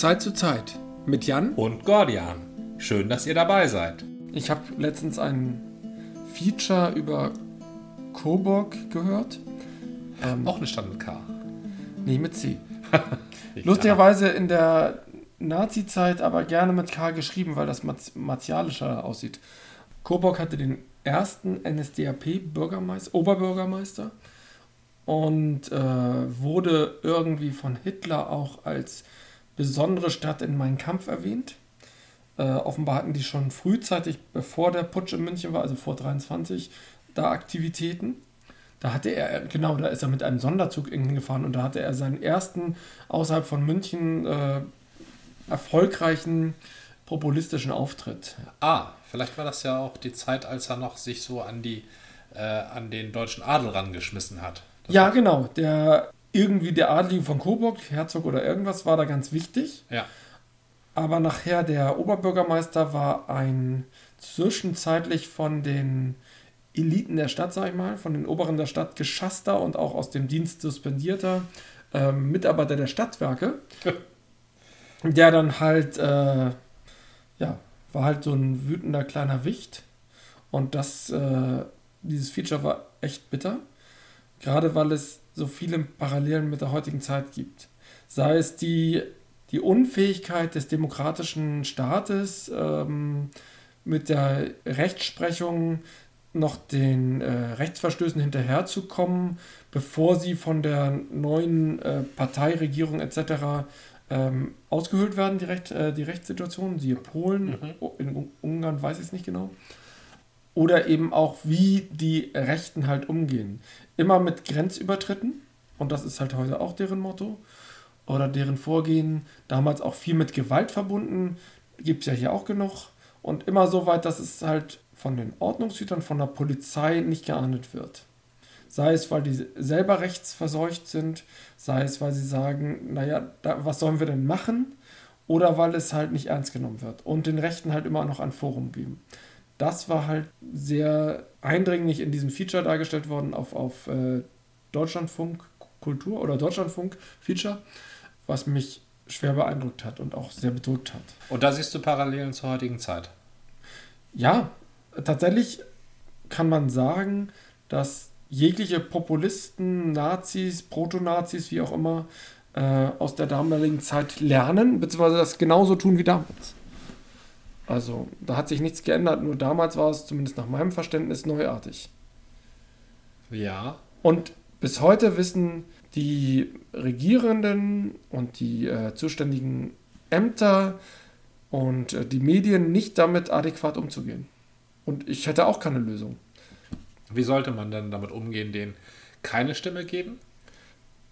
Zeit zu Zeit mit Jan und Gordian. Schön, dass ihr dabei seid. Ich habe letztens ein Feature über Coburg gehört. Ähm, Auch eine Stadt mit K. Nee, mit C. Lustigerweise in der Nazi-Zeit aber gerne mit K geschrieben, weil das martialischer aussieht. Coburg hatte den ersten NSDAP-Bürgermeister, Oberbürgermeister und äh, wurde irgendwie von Hitler auch als besondere Stadt in meinem Kampf erwähnt. Äh, offenbar hatten die schon frühzeitig, bevor der Putsch in München war, also vor 23, da Aktivitäten. Da hatte er, genau, da ist er mit einem Sonderzug hingefahren und da hatte er seinen ersten außerhalb von München äh, erfolgreichen populistischen Auftritt. Ah, vielleicht war das ja auch die Zeit, als er noch sich so an die äh, an den deutschen Adel rangeschmissen hat. Das ja, genau. Der irgendwie der Adlige von Coburg, Herzog oder irgendwas, war da ganz wichtig. Ja. Aber nachher der Oberbürgermeister war ein zwischenzeitlich von den Eliten der Stadt, sag ich mal, von den Oberen der Stadt geschasster und auch aus dem Dienst suspendierter äh, Mitarbeiter der Stadtwerke, der dann halt, äh, ja, war halt so ein wütender kleiner Wicht. Und das, äh, dieses Feature war echt bitter. Gerade weil es so viele Parallelen mit der heutigen Zeit gibt. Sei es die, die Unfähigkeit des demokratischen Staates ähm, mit der Rechtsprechung noch den äh, Rechtsverstößen hinterherzukommen, bevor sie von der neuen äh, Parteiregierung etc. Ähm, ausgehöhlt werden, die, Recht, äh, die Rechtssituation, siehe Polen, mhm. in Ungarn weiß ich es nicht genau. Oder eben auch, wie die Rechten halt umgehen immer mit Grenzübertritten. Und das ist halt heute auch deren Motto. Oder deren Vorgehen. Damals auch viel mit Gewalt verbunden. Gibt es ja hier auch genug. Und immer so weit, dass es halt von den Ordnungshütern, von der Polizei nicht geahndet wird. Sei es, weil die selber rechtsverseucht sind, sei es, weil sie sagen, naja, da, was sollen wir denn machen? Oder weil es halt nicht ernst genommen wird und den Rechten halt immer noch ein Forum geben das war halt sehr eindringlich in diesem Feature dargestellt worden auf, auf äh, Deutschlandfunk Kultur oder Deutschlandfunk Feature, was mich schwer beeindruckt hat und auch sehr bedrückt hat. Und da siehst du Parallelen zur heutigen Zeit? Ja, tatsächlich kann man sagen, dass jegliche Populisten, Nazis, Proto-Nazis, wie auch immer, äh, aus der damaligen Zeit lernen, beziehungsweise das genauso tun wie damals. Also da hat sich nichts geändert, nur damals war es zumindest nach meinem Verständnis neuartig. Ja. Und bis heute wissen die Regierenden und die äh, zuständigen Ämter und äh, die Medien nicht damit adäquat umzugehen. Und ich hätte auch keine Lösung. Wie sollte man denn damit umgehen, denen keine Stimme geben?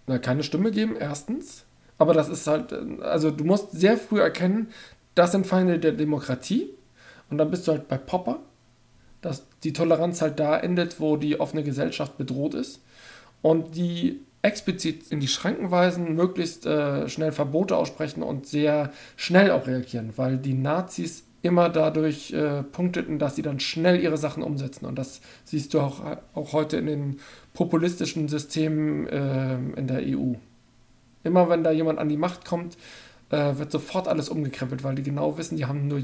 Na, keine Stimme geben, erstens. Aber das ist halt, äh, also du musst sehr früh erkennen, das sind Feinde der Demokratie. Und dann bist du halt bei Popper, dass die Toleranz halt da endet, wo die offene Gesellschaft bedroht ist. Und die explizit in die Schranken weisen, möglichst äh, schnell Verbote aussprechen und sehr schnell auch reagieren, weil die Nazis immer dadurch äh, punkteten, dass sie dann schnell ihre Sachen umsetzen. Und das siehst du auch, auch heute in den populistischen Systemen äh, in der EU. Immer wenn da jemand an die Macht kommt, äh, wird sofort alles umgekrempelt, weil die genau wissen, die haben nur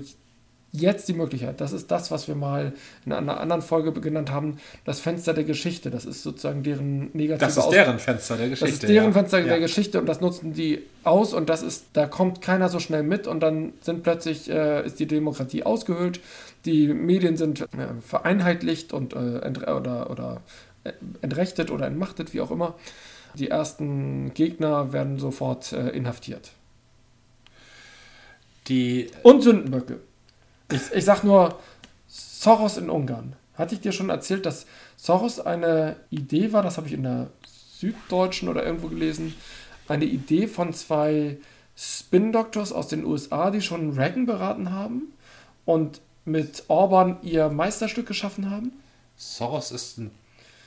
jetzt die Möglichkeit. Das ist das, was wir mal in einer anderen Folge genannt haben, das Fenster der Geschichte. Das ist sozusagen deren negative Das ist Aus deren Fenster der Geschichte. Das ist deren ja. Fenster ja. der Geschichte und das nutzen die aus und das ist, da kommt keiner so schnell mit und dann sind plötzlich, äh, ist die Demokratie ausgehöhlt, die Medien sind äh, vereinheitlicht und äh, oder, oder äh, entrechtet oder entmachtet, wie auch immer. Die ersten Gegner werden sofort äh, inhaftiert. Die und Sündenböcke. Ich, ich sag nur Soros in Ungarn. Hatte ich dir schon erzählt, dass Soros eine Idee war, das habe ich in der Süddeutschen oder irgendwo gelesen, eine Idee von zwei Spin-Doctors aus den USA, die schon Reagan beraten haben und mit Orban ihr Meisterstück geschaffen haben? Soros ist ein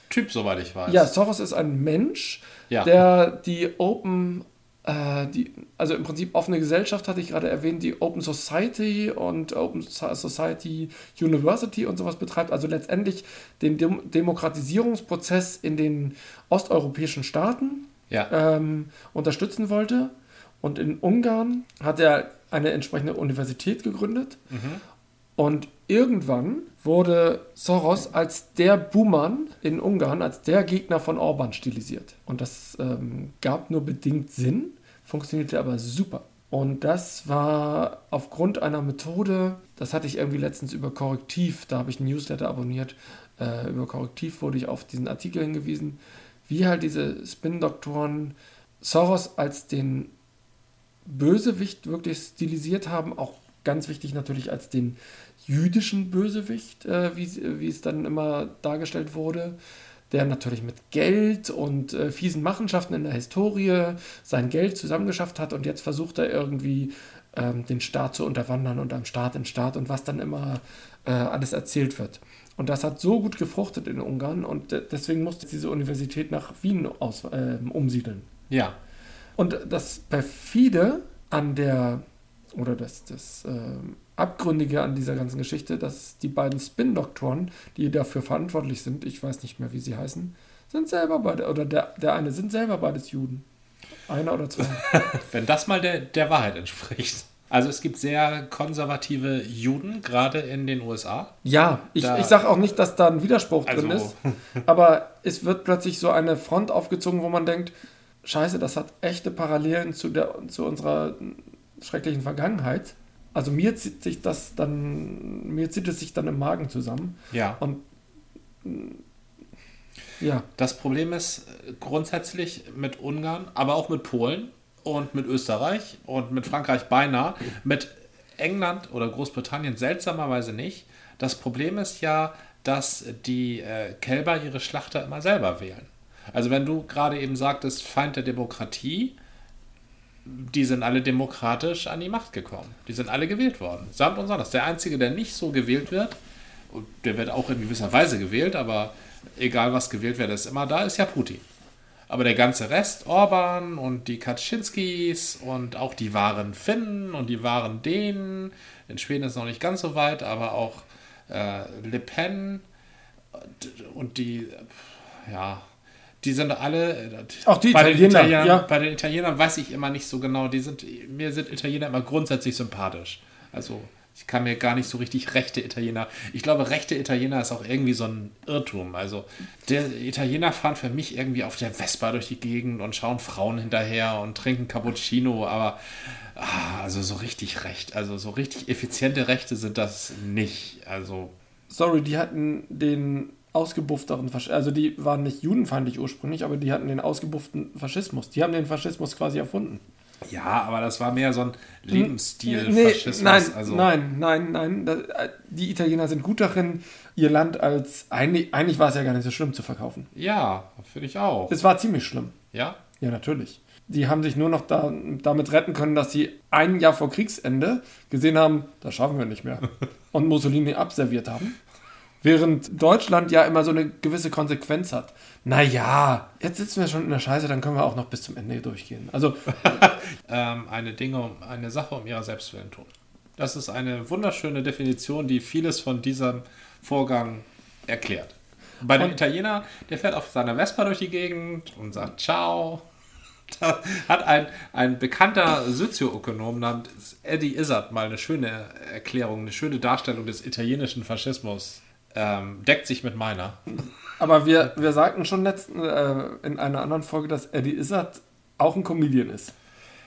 Typ, soweit ich weiß. Ja, Soros ist ein Mensch, ja. der die Open äh, die, also im Prinzip offene Gesellschaft hatte ich gerade erwähnt, die Open Society und Open Society University und sowas betreibt, also letztendlich den Dem Demokratisierungsprozess in den osteuropäischen Staaten ja. ähm, unterstützen wollte Und in Ungarn hat er eine entsprechende Universität gegründet. Und irgendwann wurde Soros als der Buhmann in Ungarn, als der Gegner von Orban stilisiert. Und das ähm, gab nur bedingt Sinn, funktionierte aber super. Und das war aufgrund einer Methode, das hatte ich irgendwie letztens über Korrektiv, da habe ich ein Newsletter abonniert, äh, über Korrektiv wurde ich auf diesen Artikel hingewiesen, wie halt diese Spin-Doktoren Soros als den Bösewicht wirklich stilisiert haben, auch ganz wichtig natürlich als den jüdischen Bösewicht, äh, wie, wie es dann immer dargestellt wurde, der natürlich mit Geld und äh, fiesen Machenschaften in der Historie sein Geld zusammengeschafft hat und jetzt versucht er irgendwie ähm, den Staat zu unterwandern und am Staat in Staat und was dann immer äh, alles erzählt wird. Und das hat so gut gefruchtet in Ungarn und de- deswegen musste diese Universität nach Wien aus, äh, umsiedeln. Ja. Und das perfide an der, oder das, das ähm, Abgründige an dieser ganzen Geschichte, dass die beiden Spin-Doktoren, die dafür verantwortlich sind, ich weiß nicht mehr, wie sie heißen, sind selber beide, oder der, der eine sind selber beides Juden. Einer oder zwei. Wenn das mal der, der Wahrheit entspricht. Also es gibt sehr konservative Juden, gerade in den USA. Ja, ich, ich sage auch nicht, dass da ein Widerspruch drin Also- ist, aber es wird plötzlich so eine Front aufgezogen, wo man denkt, scheiße, das hat echte Parallelen zu, der, zu unserer schrecklichen Vergangenheit. Also mir zieht sich das dann, mir zieht es sich dann im Magen zusammen. Ja. Und ja, Das Problem ist äh, grundsätzlich mit Ungarn, aber auch mit Polen und mit Österreich und mit Frankreich beinahe, mit England oder Großbritannien seltsamerweise nicht. Das Problem ist ja, dass die äh, Kälber ihre Schlachter immer selber wählen. Also wenn du gerade eben sagtest, Feind der Demokratie, die sind alle demokratisch an die Macht gekommen. Die sind alle gewählt worden. Samt und sonders. Der Einzige, der nicht so gewählt wird, der wird auch in gewisser Weise gewählt, aber egal was gewählt wird, ist immer da, ist ja Putin. Aber der ganze Rest, Orban und die Kaczynskis und auch die wahren Finnen und die wahren Dänen, in Schweden ist es noch nicht ganz so weit, aber auch äh, Le Pen und die, ja, die sind alle. äh, Auch die bei den Italiener, Italienern, ja. Bei den Italienern weiß ich immer nicht so genau. Die sind, mir sind Italiener immer grundsätzlich sympathisch. Also ich kann mir gar nicht so richtig rechte Italiener. Ich glaube, rechte Italiener ist auch irgendwie so ein Irrtum. Also der Italiener fahren für mich irgendwie auf der Vespa durch die Gegend und schauen Frauen hinterher und trinken Cappuccino, aber ah, also so richtig recht, also so richtig effiziente Rechte sind das nicht. Also sorry, die hatten den ausgebuffteren Faschismus, also die waren nicht judenfeindlich ursprünglich, aber die hatten den ausgebufften Faschismus. Die haben den Faschismus quasi erfunden. ja, aber das war mehr so ein Lebensstil, Nee, nein, also, nein, nein, nein. Die Italiener sind gut darin, ihr Land als. Eigentlich, eigentlich war es ja gar nicht so schlimm zu verkaufen. Ja, finde ich auch. Es war ziemlich schlimm. Ja, Ja, natürlich. Die haben sich nur noch da, damit retten können, dass sie ein Jahr vor Kriegsende gesehen haben, das schaffen wir nicht mehr. Und Mussolini abserviert haben. Während Deutschland ja immer so eine gewisse Konsequenz hat. Naja, jetzt sitzen wir schon in der Scheiße, dann können wir auch noch bis zum Ende durchgehen. Also, ähm, eine Dinge, um- eine Sache um ihrer selbst willen tun. Das ist eine wunderschöne Definition, die vieles von diesem Vorgang erklärt. Bei dem Italiener, der fährt auf seiner Vespa durch die Gegend und sagt Ciao. Da hat ein, ein bekannter Sozioökonom namens Eddie Izzard mal eine schöne Erklärung, eine schöne Darstellung des italienischen Faschismus. Ähm, deckt sich mit meiner. aber wir, wir sagten schon letzten, äh, in einer anderen Folge, dass Eddie Izzard auch ein Comedian ist.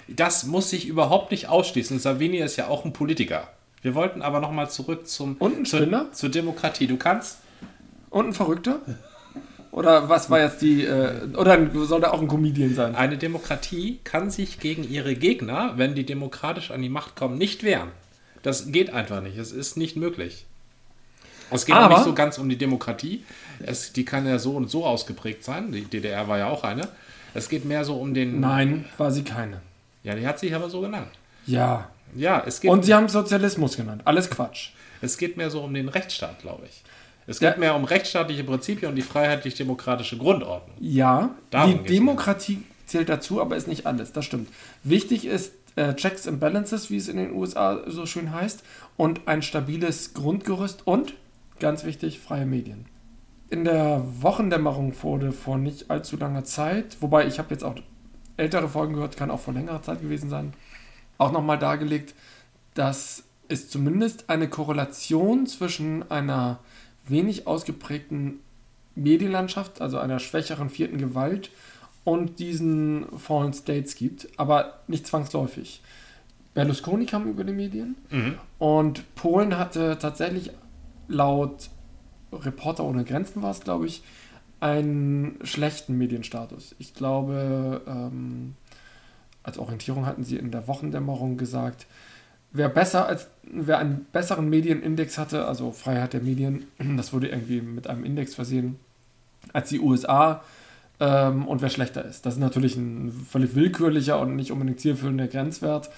Das muss sich überhaupt nicht ausschließen. Salvini ist ja auch ein Politiker. Wir wollten aber nochmal zurück zum, Und ein zur, Spinner? zur Demokratie. Du kannst Und ein Verrückter? Oder was war jetzt die. Äh, oder soll der auch ein Comedian sein? Eine Demokratie kann sich gegen ihre Gegner, wenn die demokratisch an die Macht kommen, nicht wehren. Das geht einfach nicht. Es ist nicht möglich. Es geht auch Aber- nicht so ganz um die Demokratie. Es, die kann ja so und so ausgeprägt sein. Die DDR war ja auch eine. Es geht mehr so um den. Nein, war sie keine. Ja, die hat sich aber so genannt. Ja. Ja, es geht, Und sie haben Sozialismus genannt. Alles Quatsch. es geht mehr so um den Rechtsstaat, glaube ich. Es Ja. geht mehr um rechtsstaatliche Prinzipien und die freiheitlich-demokratische Grundordnung. Ja, Darum die Demokratie zählt dazu, aber ist nicht alles. Das stimmt. Wichtig ist äh, Checks and Balances, wie es in den USA so schön heißt, und ein stabiles Grundgerüst und, ganz wichtig, freie Medien. In der Wochendämmerung wurde vor nicht allzu langer Zeit, wobei ich habe jetzt auch ältere Folgen gehört, kann auch vor längerer Zeit gewesen sein, auch nochmal dargelegt, dass es zumindest eine Korrelation zwischen einer wenig ausgeprägten Medienlandschaft, also einer schwächeren vierten Gewalt und diesen Fallen States gibt, aber nicht zwangsläufig. Berlusconi kam über die Medien Mhm. und Polen hatte tatsächlich laut Reporter ohne Grenzen war es, glaube ich, einen schlechten Medienstatus. Ich glaube, ähm, als Orientierung hatten sie in der Wochendämmerung gesagt, wer besser als wer einen besseren Medienindex hatte, also Freiheit der Medien, das wurde irgendwie mit einem Index versehen, als die USA ähm, und wer schlechter ist. Das ist natürlich ein völlig willkürlicher und nicht unbedingt zielführender Grenzwert,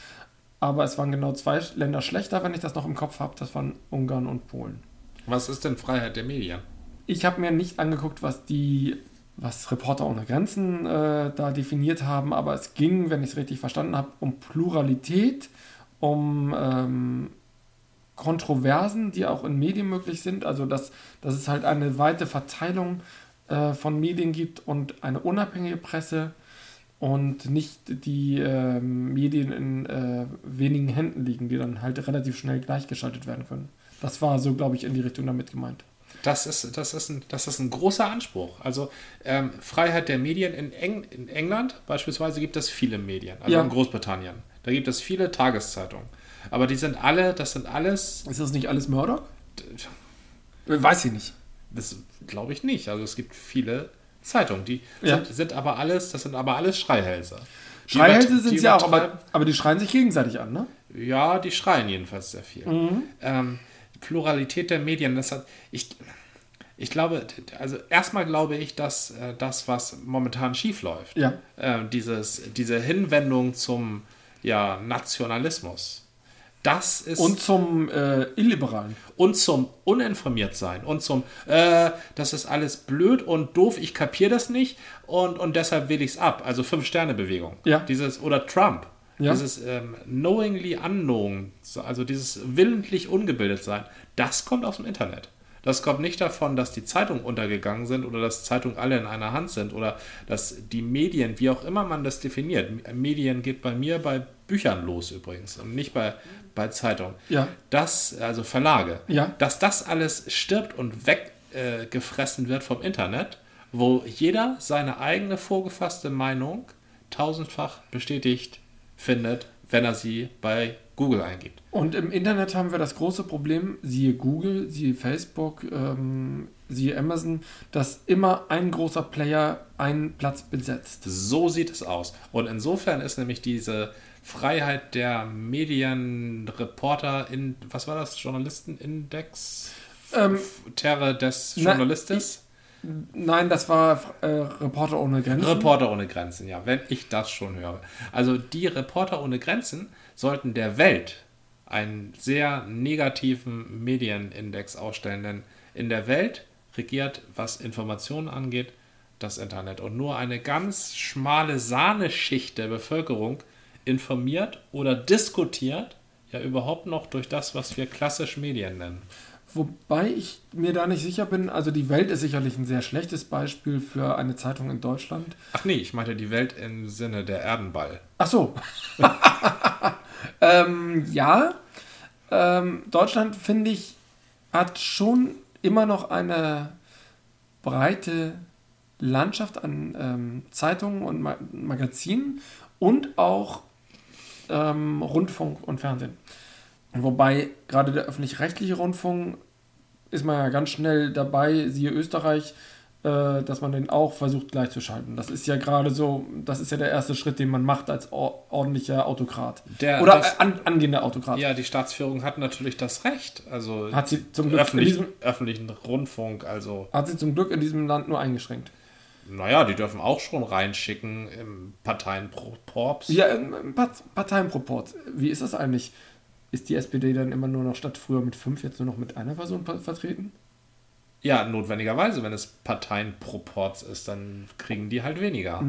aber es waren genau zwei Länder schlechter, wenn ich das noch im Kopf habe. Das waren Ungarn und Polen. Was ist denn Freiheit der Medien? Ich habe mir nicht angeguckt, was die, was Reporter ohne Grenzen äh, da definiert haben, aber es ging, wenn ich es richtig verstanden habe, um Pluralität, um ähm, Kontroversen, die auch in Medien möglich sind. Also dass, dass es halt eine weite Verteilung äh, von Medien gibt und eine unabhängige Presse und nicht die äh, Medien in äh, wenigen Händen liegen, die dann halt relativ schnell gleichgeschaltet werden können. Das war so, glaube ich, in die Richtung damit gemeint. Das ist, das ist, ein, das ist ein großer Anspruch. Also ähm, Freiheit der Medien in, Eng, in England beispielsweise gibt es viele Medien, also Ja. in Großbritannien. Da gibt es viele Tageszeitungen. Aber die sind alle, das sind alles, Ist das nicht alles Murdoch? Weiß ich nicht. das glaube ich nicht. Also es gibt viele Zeitungen, die Ja. sind, sind aber alles, das sind aber alles Schreihälse. Schreihälse sind sie ja auch, aber, aber die schreien sich gegenseitig an, ne? Ja, die schreien jedenfalls sehr viel. Mhm. Ähm, Pluralität der Medien, das hat. Ich, ich glaube, also erstmal glaube ich, dass äh, das, was momentan schief läuft, Ja. äh, dieses, diese Hinwendung zum ja, Nationalismus, das ist. Und zum äh, Illiberalen. und zum Uninformiertsein und zum, äh, das ist alles blöd und doof, ich kapiere das nicht und, und deshalb wähle ich es ab. Also Fünf-Sterne-Bewegung. Ja. Dieses, oder Trump. Ja. Dieses ähm, knowingly unknown, so- also dieses willentlich ungebildet sein, das kommt aus dem Internet. Das kommt nicht davon, dass die Zeitungen untergegangen sind oder dass Zeitungen alle in einer Hand sind oder dass die Medien, wie auch immer man das definiert, Medien geht bei mir bei Büchern los übrigens und nicht bei, bei Zeitungen Ja. dass, also Verlage, Ja. dass das alles stirbt und weggefressen äh, wird vom Internet, wo jeder seine eigene vorgefasste Meinung tausendfach bestätigt findet, wenn er sie bei Google eingibt. Und im Internet haben wir das große Problem, siehe Google, siehe Facebook, ähm, siehe Amazon, dass immer ein großer Player einen Platz besetzt. So sieht es aus. Und insofern ist nämlich diese Freiheit der Medienreporter in, was war das, Journalistenindex? Ähm, Terre des na, Journalistes? Nein, das war äh, Reporter ohne Grenzen. Reporter ohne Grenzen, ja, wenn ich das schon höre. Also die Reporter ohne Grenzen sollten der Welt einen sehr negativen Medienindex ausstellen, denn in der Welt regiert, was Informationen angeht, das Internet. Und nur eine ganz schmale Sahneschicht der Bevölkerung informiert oder diskutiert ja überhaupt noch durch das, was wir klassisch Medien nennen. Wobei ich mir da nicht sicher bin, also die Welt ist sicherlich ein sehr schlechtes Beispiel für eine Zeitung in Deutschland. Ach nee, ich meinte die Welt im Sinne der Erdenball. Ach so. ähm, ja, ähm, Deutschland, finde ich, hat schon immer noch eine breite Landschaft an ähm, Zeitungen und Ma Magazinen und auch ähm, Rundfunk und Fernsehen. Wobei gerade der öffentlich-rechtliche Rundfunk ist man ja ganz schnell dabei, siehe Österreich, äh, dass man den auch versucht gleichzuschalten. Das ist ja gerade so, das ist ja der erste Schritt, den man macht als or ordentlicher Autokrat. Der- Oder das- an, angehender Autokrat. Ja, die Staatsführung hat natürlich das Recht. Also Hat sie zum Glück in öffentlich, diesem, öffentlichen Rundfunk, also hat sie zum Glück in diesem Land nur eingeschränkt. naja, die dürfen auch schon reinschicken im Parteienproporps. Ja, ähm, Part Parteienproport. Wie ist das eigentlich? Ist die SPD dann immer nur noch statt früher mit fünf jetzt nur noch mit einer Person vertreten? Ja, notwendigerweise, wenn es Parteienproports ist, dann kriegen die halt weniger.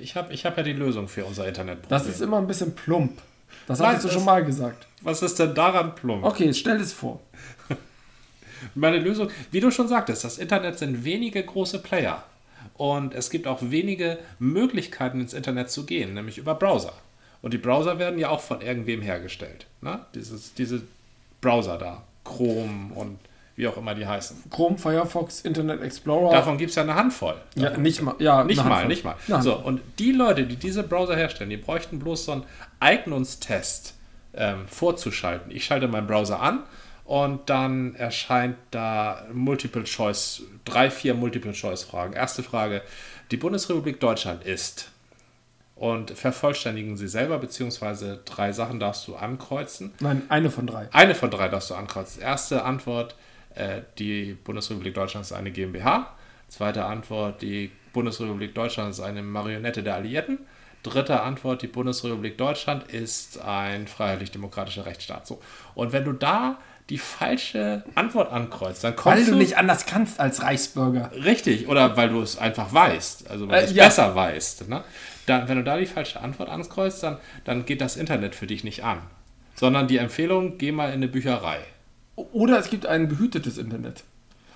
Ich habe ich hab ja die Lösung für unser Internetproblem. Das ist immer ein bisschen plump. Das Nein, hattest du schon mal gesagt. Was ist denn daran plump? Okay, stell es vor. Meine Lösung, wie du schon sagtest, das Internet sind wenige große Player. Und es gibt auch wenige Möglichkeiten ins Internet zu gehen, nämlich über Browser. Und die Browser werden ja auch von irgendwem hergestellt. Ne? Dieses, diese Browser da, Chrome und wie auch immer die heißen. Chrome, Firefox, Internet Explorer. Davon gibt es ja eine Handvoll. ja, nicht mal. Ja, Nicht mal, nicht mal. So, und die Leute, die diese Browser herstellen, die bräuchten bloß so einen Eignungstest ähm, vorzuschalten. Ich schalte meinen Browser an und dann erscheint da Multiple Choice, drei, vier Multiple Choice Fragen. Erste Frage: Die Bundesrepublik Deutschland ist. Und vervollständigen sie selber, beziehungsweise drei Sachen darfst du ankreuzen. Nein, eine von drei. Eine von drei darfst du ankreuzen. Erste Antwort, äh, die Bundesrepublik Deutschland ist eine GmbH. Zweite Antwort, die Bundesrepublik Deutschland ist eine Marionette der Alliierten. Dritte Antwort, die Bundesrepublik Deutschland ist ein freiheitlich-demokratischer Rechtsstaat. So. Und wenn du da die falsche Antwort ankreuzt, dann kommst Weil du nicht anders kannst als Reichsbürger. Richtig, oder weil du es einfach weißt, also weil Äh, du es ja. besser weißt. Ne? Dann, wenn du da die falsche Antwort ankreuzt, dann, dann geht das Internet für dich nicht an. Sondern die Empfehlung, geh mal in eine Bücherei. Oder es gibt ein behütetes Internet.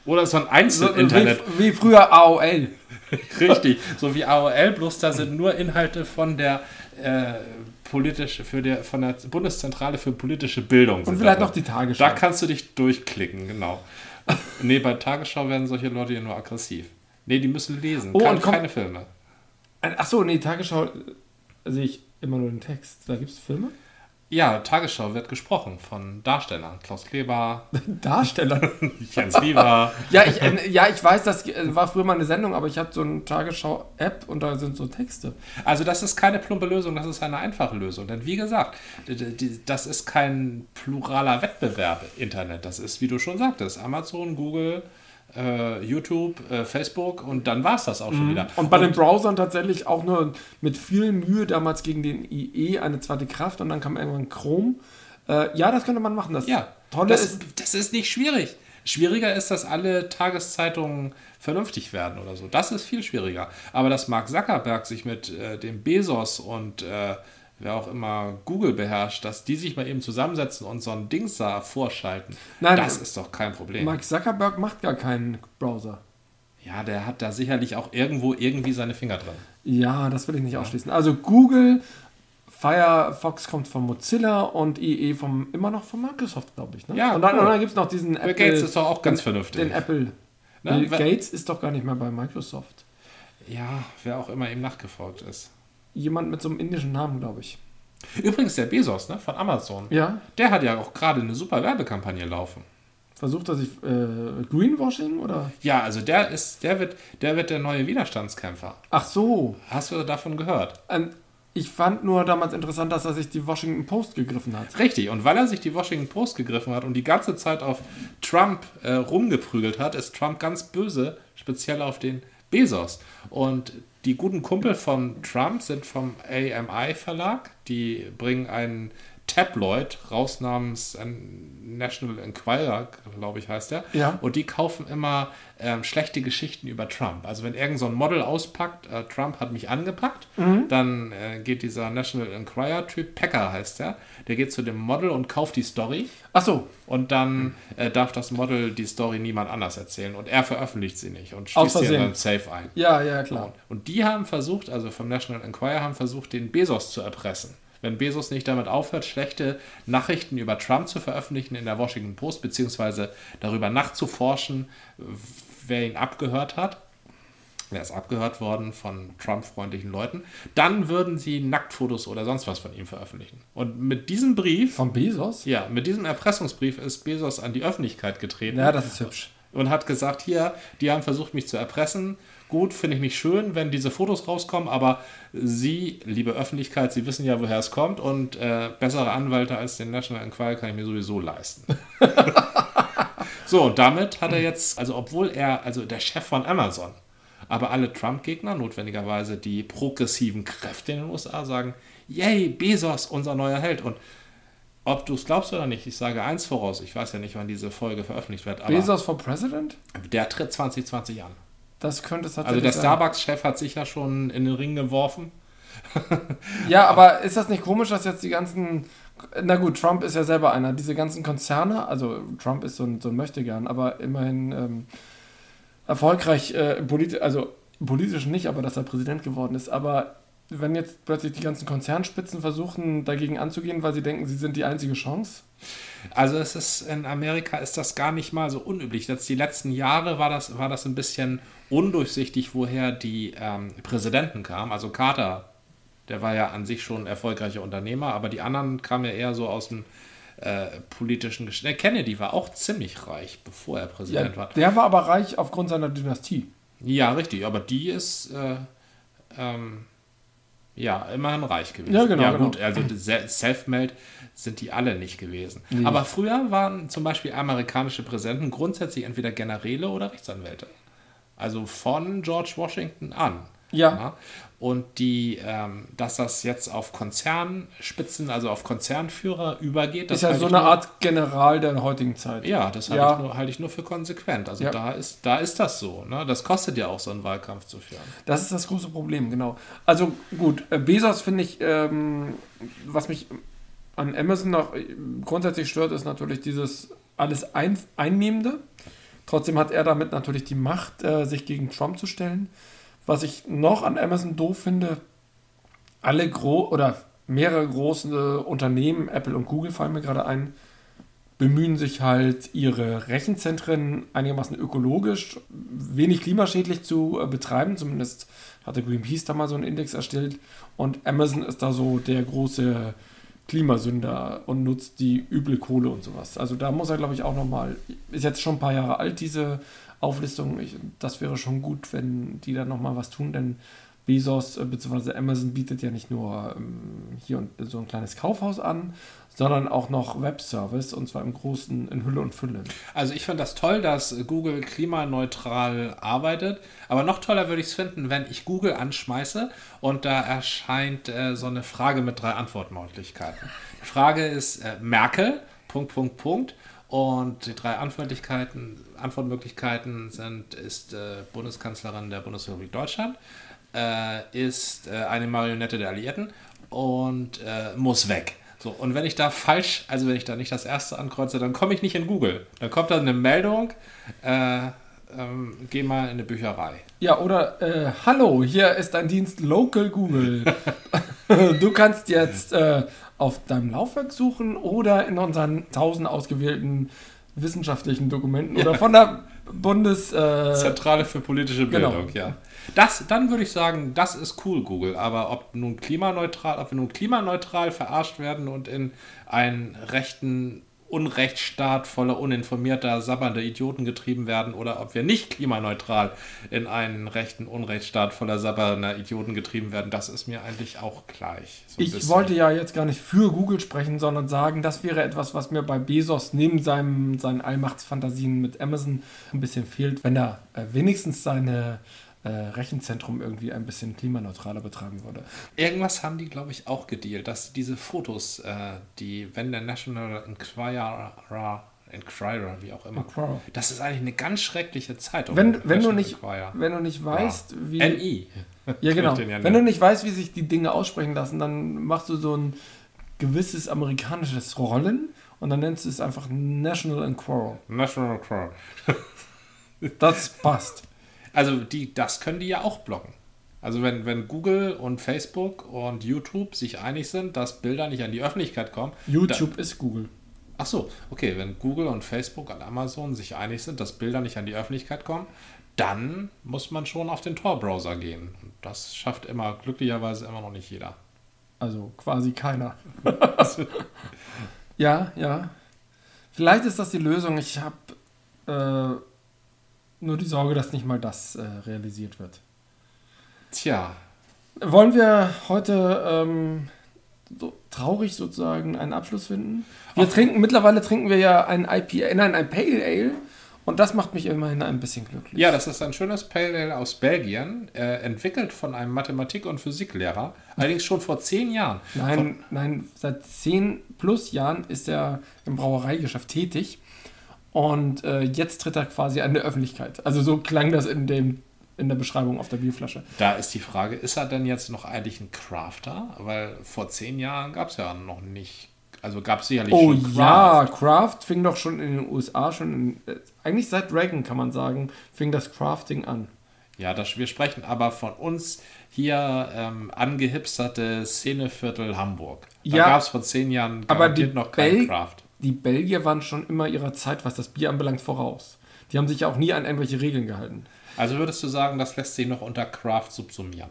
Oder so ein So, Einzelinternet. Wie, wie früher AOL. Richtig, so wie AOL, bloß da sind nur Inhalte von der äh, politische, für der, von der Bundeszentrale für politische Bildung. Und vielleicht noch die. Tagesschau. Da kannst du dich durchklicken, genau. nee, bei Tagesschau werden solche Leute ja nur aggressiv. Nee, die müssen lesen, Oh, Kein, keine Filme. Achso, nee, Tagesschau äh, sehe ich immer nur den Text. Da gibt es Filme? Ja, Tagesschau wird gesprochen von Darstellern. Klaus Kleber, Darsteller. Jens Lieber. ja, ich, äh, ja, ich weiß, das äh, war früher mal eine Sendung, aber ich habe so eine Tagesschau-App und da sind so Texte. Also das ist keine plumpe Lösung, das ist eine einfache Lösung. Denn wie gesagt, das ist kein pluraler Wettbewerb Internet. Das ist, wie du schon sagtest, Amazon, Google, äh, YouTube, äh, Facebook und dann war es das auch schon wieder. Mhm. Und bei den Browsern tatsächlich auch nur mit viel Mühe damals gegen den IE eine zweite Kraft und dann kam irgendwann Chrome. Äh, ja, das könnte man machen. Das Ja, Tolle das, ist, das ist nicht schwierig. Schwieriger ist, dass alle Tageszeitungen vernünftig werden oder so. Das ist viel schwieriger. Aber dass Mark Zuckerberg sich mit äh, dem Bezos und äh, wer auch immer Google beherrscht, dass die sich mal eben zusammensetzen und so ein Dings da vorschalten, Nein, das ist doch kein Problem. Mark Zuckerberg macht gar keinen Browser. Ja, der hat da sicherlich auch irgendwo irgendwie seine Finger drin. Ja, das will ich nicht ausschließen. Also Google, Firefox kommt von Mozilla und IE vom, immer noch von Microsoft, glaube ich. Ne? Ja, und dann, cool. und dann gibt es noch diesen Bill Apple. Gates ist doch auch ganz vernünftig. Den Apple. Ne? Bill Gates ist doch gar nicht mehr bei Microsoft. Ja, wer auch immer ihm nachgefolgt ist. Jemand mit so einem indischen Namen, glaube ich. Übrigens der Bezos ne, von Amazon, Ja, der hat ja auch gerade eine super Werbekampagne laufen. versucht er sich äh, Greenwashing oder? Ja, also der ist, der wird, der wird der neue Widerstandskämpfer. Ach so. Hast du davon gehört? Ähm, ich fand nur damals interessant, dass er sich die Washington Post gegriffen hat. Richtig, und weil er sich die Washington Post gegriffen hat und die ganze Zeit auf Trump äh, rumgeprügelt hat, ist Trump ganz böse, speziell auf den Bezos. Und die guten Kumpel von Trump sind vom AMI Verlag. Die bringen einen Tabloid raus namens äh, National Enquirer, glaube ich, heißt der. Ja. Und die kaufen immer ähm, schlechte Geschichten über Trump. Also wenn irgend so ein Model auspackt, äh, Trump hat mich angepackt, dann äh, geht dieser National Enquirer-Typ, Packer heißt der, der geht zu dem Model und kauft die Story Ach so. und dann äh, darf das Model die Story niemand anders erzählen und er veröffentlicht sie nicht und schließt sie in seinen Safe ein. Ja, ja, klar. Und die haben versucht, also vom National Enquirer haben versucht, den Bezos zu erpressen. Wenn Bezos nicht damit aufhört, schlechte Nachrichten über Trump zu veröffentlichen in der Washington Post, beziehungsweise darüber nachzuforschen, wer ihn abgehört hat, wer ist abgehört worden von Trump-freundlichen Leuten, dann würden sie Nacktfotos oder sonst was von ihm veröffentlichen. Und mit diesem Brief, Von Bezos? ja, mit diesem Erpressungsbrief ist Bezos an die Öffentlichkeit getreten Ja, das ist hübsch. und hat gesagt, hier, die haben versucht, mich zu erpressen. Gut, finde ich nicht schön, wenn diese Fotos rauskommen, aber Sie, liebe Öffentlichkeit, Sie wissen ja, woher es kommt und äh, bessere Anwälte als den National Enquirer kann ich mir sowieso leisten. so, und damit hat er jetzt, also obwohl er, also der Chef von Amazon, aber alle Trump-Gegner, notwendigerweise die progressiven Kräfte in den USA, sagen, yay, Bezos, unser neuer Held. Und ob du es glaubst oder nicht, ich sage eins voraus, ich weiß ja nicht, wann diese Folge veröffentlicht wird, Bezos for President? der tritt 2020 an. Das könnte es Also tatsächlich der sein. Starbucks-Chef hat sich ja schon in den Ring geworfen. Ja, aber ist das nicht komisch, dass jetzt die ganzen. Na gut, Trump ist ja selber einer. Diese ganzen Konzerne, also Trump ist so ein, so ein Möchtegern, aber immerhin ähm, erfolgreich äh, politisch. Also politisch nicht, aber dass er Präsident geworden ist. Aber wenn jetzt plötzlich die ganzen Konzernspitzen versuchen, dagegen anzugehen, weil sie denken, sie sind die einzige Chance? Also es ist in Amerika ist das gar nicht mal so unüblich. Jetzt die letzten Jahre war das, war das ein bisschen undurchsichtig, woher die ähm, Präsidenten kamen. Also Carter, der war ja an sich schon ein erfolgreicher Unternehmer, aber die anderen kamen ja eher so aus dem äh, politischen Geschäft. Kennedy war auch ziemlich reich, bevor er Präsident Ja, war. der war aber reich aufgrund seiner Dynastie. Ja, richtig, aber die ist äh, ähm, ja immerhin reich gewesen. Ja, genau, Ja, genau. gut, also se- self-made sind die alle nicht gewesen. Nee. Aber früher waren zum Beispiel amerikanische Präsidenten grundsätzlich entweder Generäle oder Rechtsanwälte. Also von George Washington an. Ja. Und die, ähm, dass das jetzt auf Konzernspitzen, also auf Konzernführer übergeht, das ist ja so eine nur- Art General der heutigen Zeit. ja, das halte, Ja. Ich, nur, halte ich nur für konsequent. Also Ja. da, ist, da ist das so. Ne? Das kostet ja auch so einen Wahlkampf zu führen. Das ist das große Problem, genau. Also gut, äh, Bezos finde ich, ähm, was mich an Amazon noch äh, grundsätzlich stört, ist natürlich dieses alles ein, Einnehmende. Trotzdem hat er damit natürlich die Macht, äh, sich gegen Trump zu stellen. Was ich noch an Amazon doof finde, alle gro oder mehrere große Unternehmen, Apple und Google fallen mir gerade ein, bemühen sich halt, ihre Rechenzentren einigermaßen ökologisch, wenig klimaschädlich zu äh, betreiben. Zumindest hatte Greenpeace da mal so einen Index erstellt. Und Amazon ist da so der große Klimasünder und nutzt die üble Kohle und sowas. Also da muss er, glaube ich, auch nochmal, ist jetzt schon ein paar Jahre alt, diese Auflistung. Ich, das wäre schon gut, wenn die da nochmal was tun, denn Bezos äh, bzw. Amazon bietet ja nicht nur ähm, hier und so ein kleines Kaufhaus an, sondern auch noch Webservice und zwar im Großen in Hülle und Fülle. Also ich finde das toll, dass Google klimaneutral arbeitet. Aber noch toller würde ich es finden, wenn ich Google anschmeiße und da erscheint äh, so eine Frage mit drei Antwortmöglichkeiten. Die Frage ist äh, Merkel, Punkt, Punkt, Punkt. Und die drei Antwortmöglichkeiten, Antwortmöglichkeiten sind, ist äh, Bundeskanzlerin der Bundesrepublik Deutschland, äh, ist äh, eine Marionette der Alliierten und äh, muss weg. So, und wenn ich da falsch, also wenn ich da nicht das erste ankreuze, dann komme ich nicht in Google. Dann kommt da eine Meldung, äh, ähm, geh mal in eine Bücherei. Ja, oder äh, hallo, hier ist ein Dienst Local Google. du kannst jetzt äh, auf deinem Laufwerk suchen oder in unseren tausend ausgewählten wissenschaftlichen Dokumenten oder von der Bundes... Äh, Zentrale für politische genau. Bildung, ja. Das, dann würde ich sagen, das ist cool, Google. Aber ob nun klimaneutral, ob wir nun klimaneutral verarscht werden und in einen rechten Unrechtsstaat voller uninformierter, sabbernder Idioten getrieben werden oder ob wir nicht klimaneutral in einen rechten Unrechtsstaat voller sabbernder Idioten getrieben werden, das ist mir eigentlich auch gleich. So Ich bisschen. wollte ja jetzt gar nicht für Google sprechen, sondern sagen, das wäre etwas, was mir bei Bezos neben seinem, seinen Allmachtsfantasien mit Amazon ein bisschen fehlt, wenn er äh, wenigstens seine äh, Rechenzentrum irgendwie ein bisschen klimaneutraler betreiben würde. Irgendwas haben die, glaube ich, auch gedealt, dass diese Fotos, äh, die, wenn der National Enquirer, Enquirer, wie auch immer, Enquirer. das ist eigentlich eine ganz schreckliche Zeitung. Wenn, wenn, du nicht, Enquirer. wenn du nicht weißt, wie. NI. Ja, genau. Ja Wenn du nicht weißt, wie sich die Dinge aussprechen lassen, dann machst du so ein gewisses amerikanisches Rollen und dann nennst du es einfach National Enquirer. National Enquirer. Das passt. Also die, das können die ja auch blocken. Also wenn, wenn Google und Facebook und YouTube sich einig sind, dass Bilder nicht an die Öffentlichkeit kommen. YouTube ist Google. Ach so, okay, wenn Google und Facebook und Amazon sich einig sind, dass Bilder nicht an die Öffentlichkeit kommen, dann muss man schon auf den Tor-Browser gehen. Und das schafft immer, glücklicherweise immer noch nicht jeder. Also quasi keiner. ja, ja. Vielleicht ist das die Lösung. Ich habe äh, nur die Sorge, dass nicht mal das äh, realisiert wird. Tja, Wollen wir heute ähm, so traurig sozusagen einen Abschluss finden? Wir trinken, mittlerweile trinken wir ja ein IPA, nein, ein Pale Ale. Und das macht mich immerhin ein bisschen glücklich. ja, das ist ein schönes Pale Ale aus Belgien, äh, entwickelt von einem Mathematik- und Physiklehrer, allerdings schon vor zehn Jahren. Nein, nein, seit zehn plus Jahren ist er im Brauereigeschäft tätig und äh, jetzt tritt er quasi an der Öffentlichkeit. Also so klang das in, dem, in der Beschreibung auf der Bierflasche. Da ist die Frage, ist er denn jetzt noch eigentlich ein Crafter? Weil vor zehn Jahren gab es ja noch nicht, also gab es sicherlich Oh schon ja, Craft fing doch schon in den USA schon, in, äh, eigentlich seit Reagan kann man sagen, fing das Crafting an. Ja, das, wir sprechen aber von uns hier ähm, angehipsterte Szeneviertel Hamburg. Da Ja, gab es vor zehn Jahren aber die noch kein Bel- Craft. Die Belgier waren schon immer ihrer Zeit, was das Bier anbelangt, voraus. Die haben sich ja auch nie an irgendwelche Regeln gehalten. Also würdest du sagen, das lässt sich noch unter Craft subsumieren?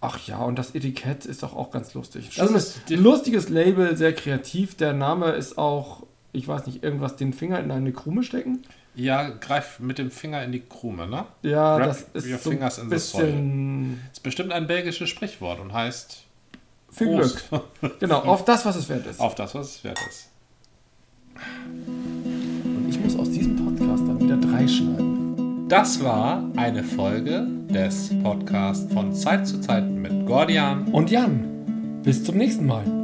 Ach ja, und das Etikett ist doch auch ganz lustig. Das ist ein lustiges Label, sehr kreativ. Der Name ist auch, ich weiß nicht, irgendwas den Finger in eine Krume stecken. Ja, greif mit dem Finger in die Krume, ne? Ja, Wrap das ist your so fingers in the bisschen Ist bestimmt ein belgisches Sprichwort und heißt viel Prost. Glück. Genau, auf das, was es wert ist. auf das, was es wert ist. Und ich muss aus diesem Podcast dann wieder drei schneiden. Das war eine Folge des Podcasts von Zeit zu Zeit mit Gordian. Und Jan, bis zum nächsten Mal.